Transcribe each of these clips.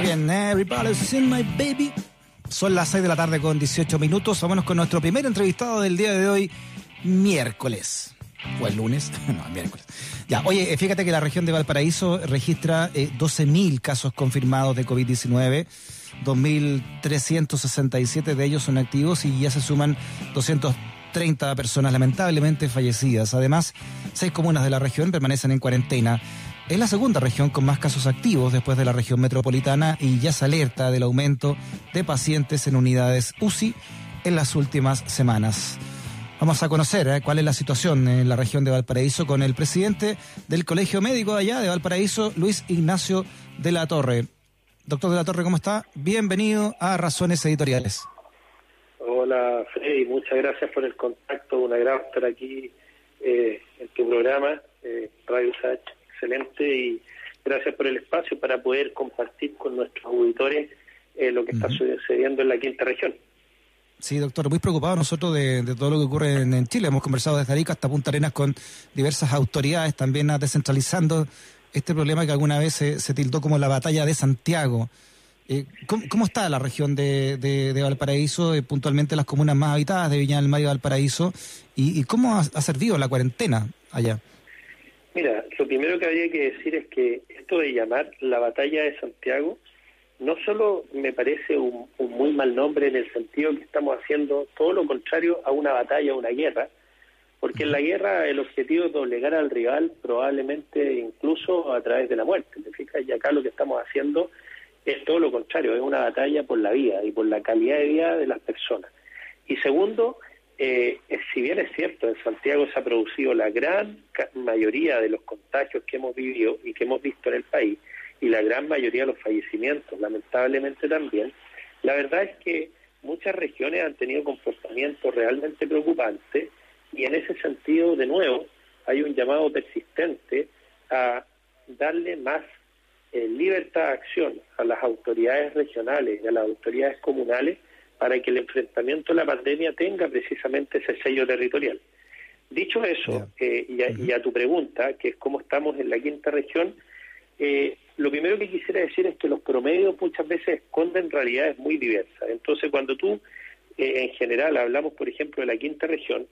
Muy bien, everybody's seen my baby. Son las 6 de la tarde con 18 minutos. Vámonos con nuestro primer entrevistado del día de hoy, miércoles. O el lunes, no, miércoles. Ya, oye, fíjate que la región de Valparaíso registra eh, 12.000 casos confirmados de COVID-19. 2.367 de ellos son activos y ya se suman 230 personas lamentablemente fallecidas. Además, seis comunas de la región permanecen en cuarentena. Es la segunda región con más casos activos después de la región metropolitana y ya se alerta del aumento de pacientes en unidades UCI en las últimas semanas. Vamos a conocer eh, cuál es la situación en la región de Valparaíso con el presidente del Colegio Médico de allá de Valparaíso, Luis Ignacio de la Torre. Doctor de la Torre, ¿cómo está? Bienvenido a Razones Editoriales. Hola, Freddy, muchas gracias por el contacto. Un agrado estar aquí eh, en tu programa, eh, Radio Sach excelente y gracias por el espacio para poder compartir con nuestros auditores eh, lo que está sucediendo en la quinta región. Sí, doctor, muy preocupado nosotros de, todo lo que ocurre en, Chile. Hemos conversado desde Arica hasta Punta Arenas con diversas autoridades, también descentralizando este problema que alguna vez se, tildó como la batalla de Santiago. Eh, ¿cómo, está la región de, Valparaíso, eh, puntualmente las comunas más habitadas de Viña del Mar y Valparaíso? ¿Y, cómo ha servido la cuarentena allá? Mira, lo primero que habría que decir es que esto de llamar la batalla de Santiago no solo me parece un, muy mal nombre en el sentido que estamos haciendo todo lo contrario a una batalla, a una guerra, porque en la guerra el objetivo es doblegar al rival probablemente incluso a través de la muerte, ¿te fijas? Y acá lo que estamos haciendo es todo lo contrario, es una batalla por la vida y por la calidad de vida de las personas. Y segundo, eh, si bien es cierto, en Santiago se ha producido la gran mayoría de los contagios que hemos vivido y que hemos visto en el país, y la gran mayoría de los fallecimientos, lamentablemente también, la verdad es que muchas regiones han tenido comportamientos realmente preocupantes y en ese sentido, de nuevo, hay un llamado persistente a darle más eh, libertad de acción a las autoridades regionales y a las autoridades comunales para que el enfrentamiento a la pandemia tenga precisamente ese sello territorial. Dicho eso, eh, y, a, tu pregunta, que es cómo estamos en la quinta región, eh, lo primero que quisiera decir es que los promedios muchas veces esconden realidades muy diversas. Entonces, cuando tú, eh, en general, hablamos, por ejemplo, de la quinta región,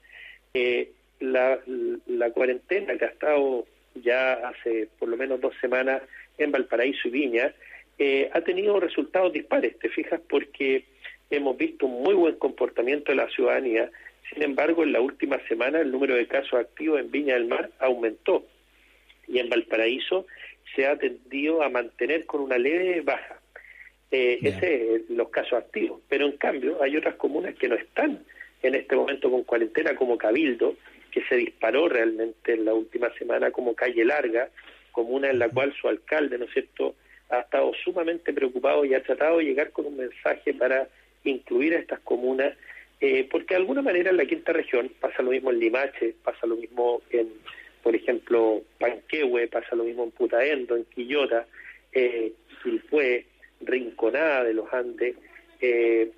la, la cuarentena que ha estado ya hace por lo menos dos semanas en Valparaíso y Viña, ha tenido resultados dispares, te fijas, porque hemos visto un muy buen comportamiento de la ciudadanía. Sin embargo, en la última semana el número de casos activos en Viña del Mar aumentó y en Valparaíso se ha tendido a mantener con una leve baja. Eh, ese es los casos activos. Pero en cambio hay otras comunas que no están en este momento con cuarentena, como Cabildo, que se disparó realmente en la última semana como Calle Larga, comuna en la cual su alcalde, ¿no es cierto?, ha estado sumamente preocupado y ha tratado de llegar con un mensaje para incluir a estas comunas, eh, porque de alguna manera en la quinta región pasa lo mismo en Limache, pasa lo mismo en, por ejemplo, Panquehue, pasa lo mismo en Putaendo, en Quillota, eh, fue Rinconada de los Andes, eh,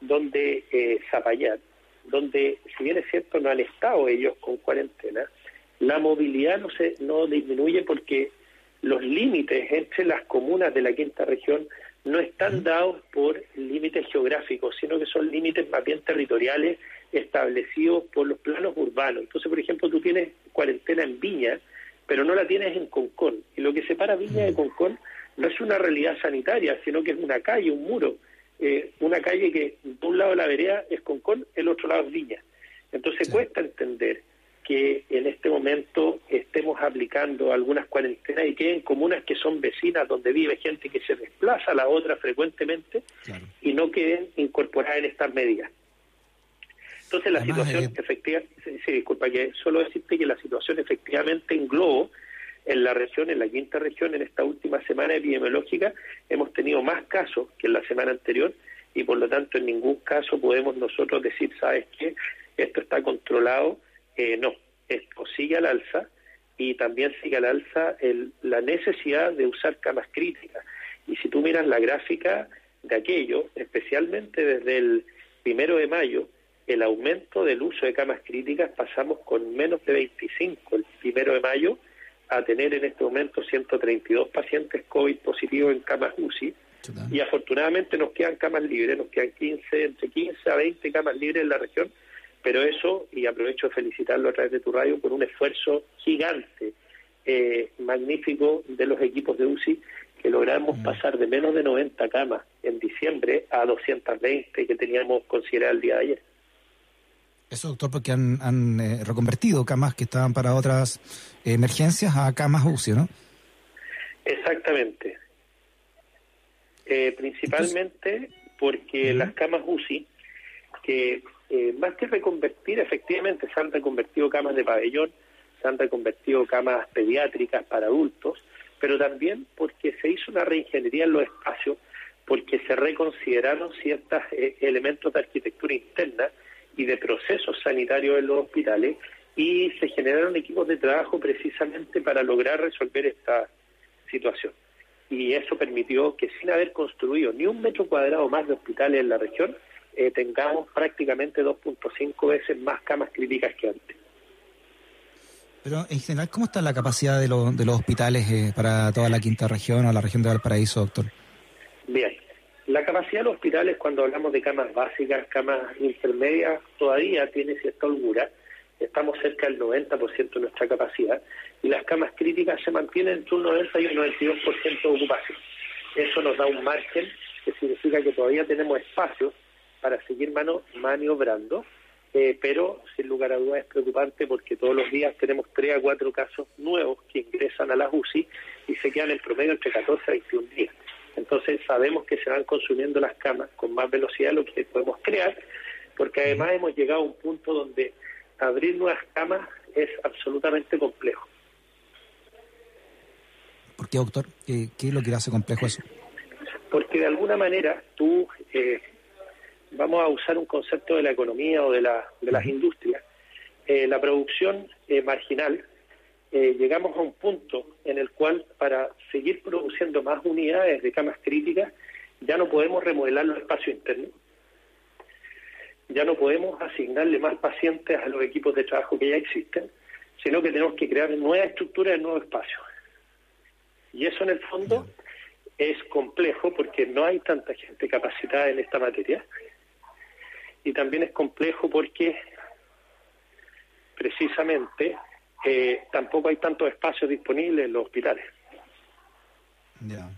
donde eh, donde si bien es cierto no han estado ellos con cuarentena, la movilidad no se no disminuye porque los límites entre las comunas de la quinta región no están dados por límites geográficos, sino que son límites más bien territoriales establecidos por los planos urbanos. Entonces, por ejemplo, tú tienes cuarentena en Viña, pero no la tienes en Concón. Y lo que separa Viña de Concón no es una realidad sanitaria, sino que es una calle, un muro. Eh, una calle que de un lado de la vereda es Concón, el otro lado es Viña. Entonces cuesta entender que en este momento estemos aplicando algunas cuarentenas y que en comunas que son vecinas donde vive gente que se desplaza a la otra frecuentemente y no queden incorporadas en estas medidas. Entonces la situación efectivamente, efectiva, sí, disculpa que solo decirte que la situación efectivamente en globo en la región, en la quinta región, en esta última semana epidemiológica, hemos tenido más casos que en la semana anterior y por lo tanto en ningún caso podemos nosotros decir, sabes qué, esto está controlado eh, no, esto sigue al alza y también sigue al alza el, la necesidad de usar camas críticas. Y si tú miras la gráfica de aquello, especialmente desde el primero de mayo, el aumento del uso de camas críticas pasamos con menos de 25 el primero de mayo a tener en este momento 132 pacientes COVID positivos en camas UCI Y afortunadamente nos quedan camas libres, nos quedan 15, entre 15 a 20 camas libres en la región, pero eso, y aprovecho de felicitarlo a través de tu radio, por un esfuerzo gigante, eh, magnífico de los equipos de UCI, que logramos mm. pasar de menos de 90 camas en diciembre a 220 que teníamos considerado el día de ayer. Eso, doctor, porque han, eh, reconvertido camas que estaban para otras emergencias a camas UCI, ¿no? Exactamente. Eh, principalmente porque las camas UCI, que eh, más que reconvertir, efectivamente se han reconvertido camas de pabellón, se han reconvertido camas pediátricas para adultos, pero también porque se hizo una reingeniería en los espacios, porque se reconsideraron ciertos elementos de arquitectura interna y de procesos sanitarios en los hospitales y se generaron equipos de trabajo precisamente para lograr resolver esta situación. Y eso permitió que sin haber construido ni un metro cuadrado más de hospitales en la región, eh, tengamos prácticamente 2.5 veces más camas críticas que antes. Pero en general, ¿cómo está la capacidad de, de los hospitales eh, para toda la quinta región o la región de Valparaíso, doctor? Bien, la capacidad de los hospitales, cuando hablamos de camas básicas, camas intermedias, todavía tiene cierta holgura. Estamos cerca del 90% de nuestra capacidad y las camas críticas se mantienen entre un 90 y un 92% de ocupación. Eso nos da un margen que significa que todavía tenemos espacio para seguir mano, maniobrando, eh, pero sin lugar a dudas es preocupante porque todos los días tenemos 3 a 4 casos nuevos que ingresan a la UCI y se quedan en promedio entre 14 a 21 días. Entonces sabemos que se van consumiendo las camas con más velocidad de lo que podemos crear, porque además hemos llegado a un punto donde abrir nuevas camas es absolutamente complejo. ¿Por qué, doctor? ¿Qué, es lo que hace complejo eso? Porque de alguna manera tú, eh, vamos a usar un concepto de la economía o de, la, de las industrias, eh, la producción eh, marginal. Eh, llegamos a un punto en el cual para seguir produciendo más unidades de camas críticas ya no podemos remodelar los espacios internos, ya no podemos asignarle más pacientes a los equipos de trabajo que ya existen, sino que tenemos que crear nuevas estructuras nuevos espacios. Y eso en el fondo es complejo porque no hay tanta gente capacitada en esta materia. Y también es complejo porque precisamente eh, tampoco hay tantos espacios disponibles en los hospitales. Ya.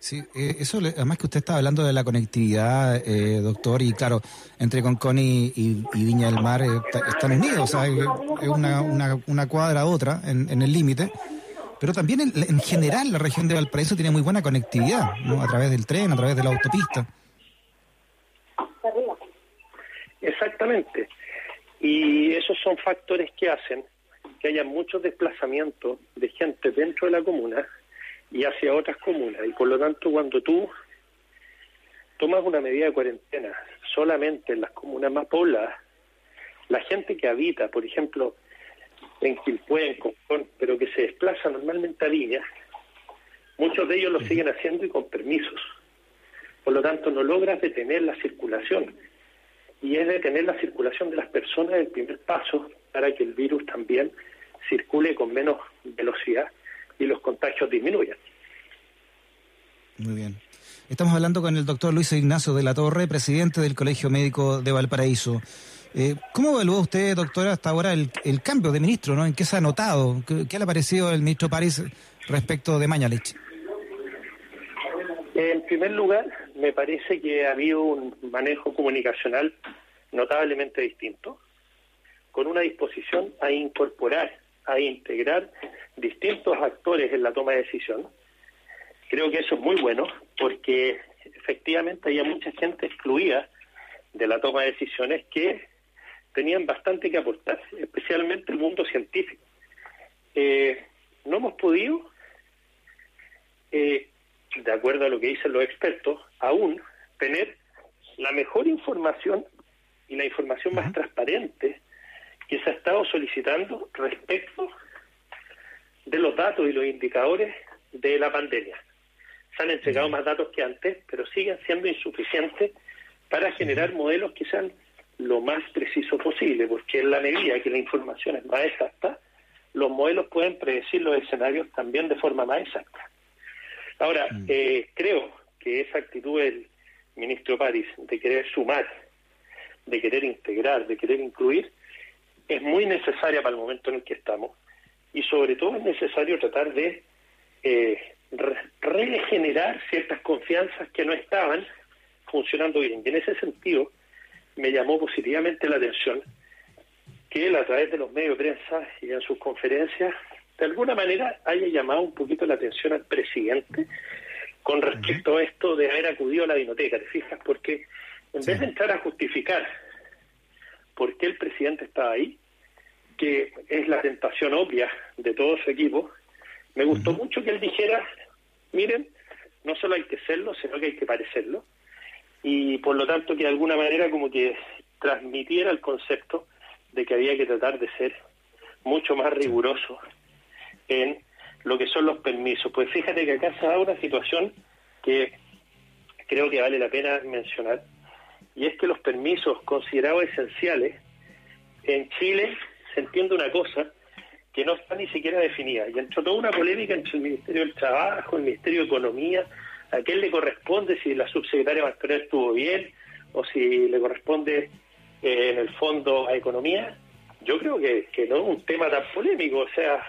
Sí, eh, eso, además que usted estaba hablando de la conectividad, eh, doctor, y claro, entre Conconi y, Viña del Mar están unidos, o sea, es una, una, una cuadra a otra en, el límite, pero también en, general la región de Valparaíso tiene muy buena conectividad, ¿no? a través del tren, a través de la autopista. Exactamente, y esos son factores que hacen que haya muchos desplazamientos de gente dentro de la comuna y hacia otras comunas. Y por lo tanto, cuando tú tomas una medida de cuarentena solamente en las comunas más pobladas, la gente que habita, por ejemplo, en Quilpué, en Concón, pero que se desplaza normalmente a Viña, muchos de ellos lo siguen haciendo y con permisos. Por lo tanto, no logras detener la circulación. Y es detener la circulación de las personas el primer paso para que el virus también circule con menos velocidad y los contagios disminuyan. Muy bien. Estamos hablando con el doctor Luis Ignacio de la Torre, presidente del Colegio Médico de Valparaíso. Eh, ¿Cómo evalúa usted, doctora, hasta ahora el, cambio de ministro? ¿no? ¿En qué se ha notado? ¿Qué, le ha parecido el ministro París respecto de Mañalich? En primer lugar, me parece que ha habido un manejo comunicacional notablemente distinto con una disposición a incorporar, a integrar distintos actores en la toma de decisión. Creo que eso es muy bueno porque efectivamente había mucha gente excluida de la toma de decisiones que tenían bastante que aportar, especialmente el mundo científico. Eh, no hemos podido, eh, de acuerdo a lo que dicen los expertos, aún tener la mejor información y la información más transparente que se ha estado solicitando respecto de los datos y los indicadores de la pandemia. Se han entregado más datos que antes, pero siguen siendo insuficientes para generar modelos que sean lo más preciso posible, porque en la medida que la información es más exacta, los modelos pueden predecir los escenarios también de forma más exacta. Ahora, eh, creo que esa actitud del ministro París de querer sumar, de querer integrar, de querer incluir, es muy necesaria para el momento en el que estamos y sobre todo es necesario tratar de eh, regenerar ciertas confianzas que no estaban funcionando bien. Y en ese sentido me llamó positivamente la atención que él a través de los medios de prensa y en sus conferencias de alguna manera haya llamado un poquito la atención al presidente con respecto a esto de haber acudido a la biblioteca, ¿te fijas? Porque en vez de entrar a justificar por qué el presidente estaba ahí, que es la tentación obvia de todo su equipo, me gustó mucho que él dijera, miren, no solo hay que serlo, sino que hay que parecerlo, y por lo tanto que de alguna manera como que transmitiera el concepto de que había que tratar de ser mucho más riguroso en lo que son los permisos. Pues fíjate que acá se da una situación que creo que vale la pena mencionar, y es que los permisos considerados esenciales en Chile se entiende una cosa que no está ni siquiera definida. Y entró toda una polémica entre el Ministerio del Trabajo, el Ministerio de Economía, a quién le corresponde, si la subsecretaria Mascarell estuvo bien o si le corresponde eh, en el fondo a Economía. Yo creo que, que no es un tema tan polémico, o sea,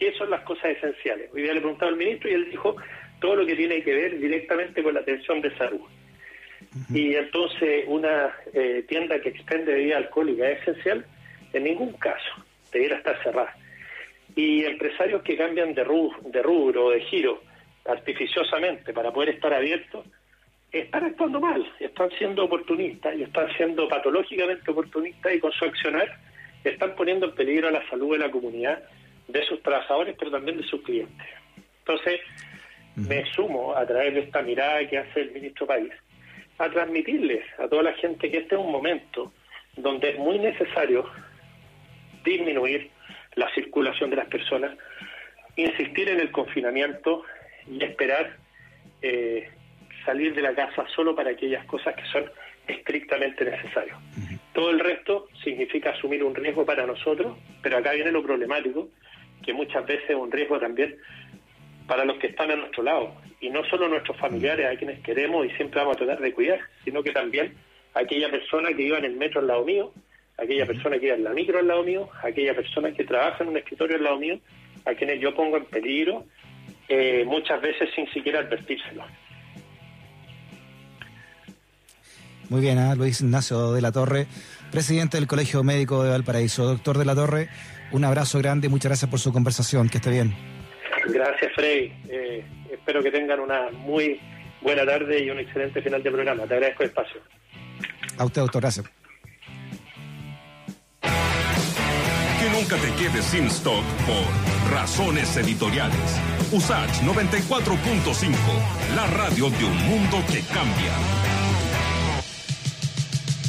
¿qué son las cosas esenciales? Hoy día le preguntaba al ministro y él dijo todo lo que tiene que ver directamente con la atención de salud. Y entonces una eh, tienda que expende bebida alcohólica es esencial, en ningún caso debiera estar cerrada. Y empresarios que cambian de, de rubro o de giro artificiosamente para poder estar abiertos, están actuando mal, están siendo oportunistas y están siendo patológicamente oportunistas y con su accionar están poniendo en peligro a la salud de la comunidad, de sus trabajadores, pero también de sus clientes. Entonces, me sumo a través de esta mirada que hace el ministro País a transmitirles a toda la gente que este es un momento donde es muy necesario disminuir la circulación de las personas, insistir en el confinamiento y esperar eh, salir de la casa solo para aquellas cosas que son estrictamente necesarias. Todo el resto significa asumir un riesgo para nosotros, pero acá viene lo problemático, que muchas veces es un riesgo también para los que están a nuestro lado, y no solo nuestros familiares, a quienes queremos y siempre vamos a tratar de cuidar, sino que también aquella persona que iba en el metro al lado mío, aquella persona que iba en la micro al lado mío, aquella persona que trabaja en un escritorio al lado mío, a quienes yo pongo en peligro, eh, muchas veces sin siquiera advertírselo. Muy bien, ¿eh? Luis Ignacio de la Torre, presidente del Colegio Médico de Valparaíso. Doctor de la Torre, un abrazo grande y muchas gracias por su conversación. Que esté bien. Gracias, Frey. Eh, espero que tengan una muy buena tarde y un excelente final de programa. Te agradezco el espacio. A usted, doctor. Gracias. Que nunca te quedes sin stock por razones editoriales. USACH 94.5, la radio de un mundo que cambia.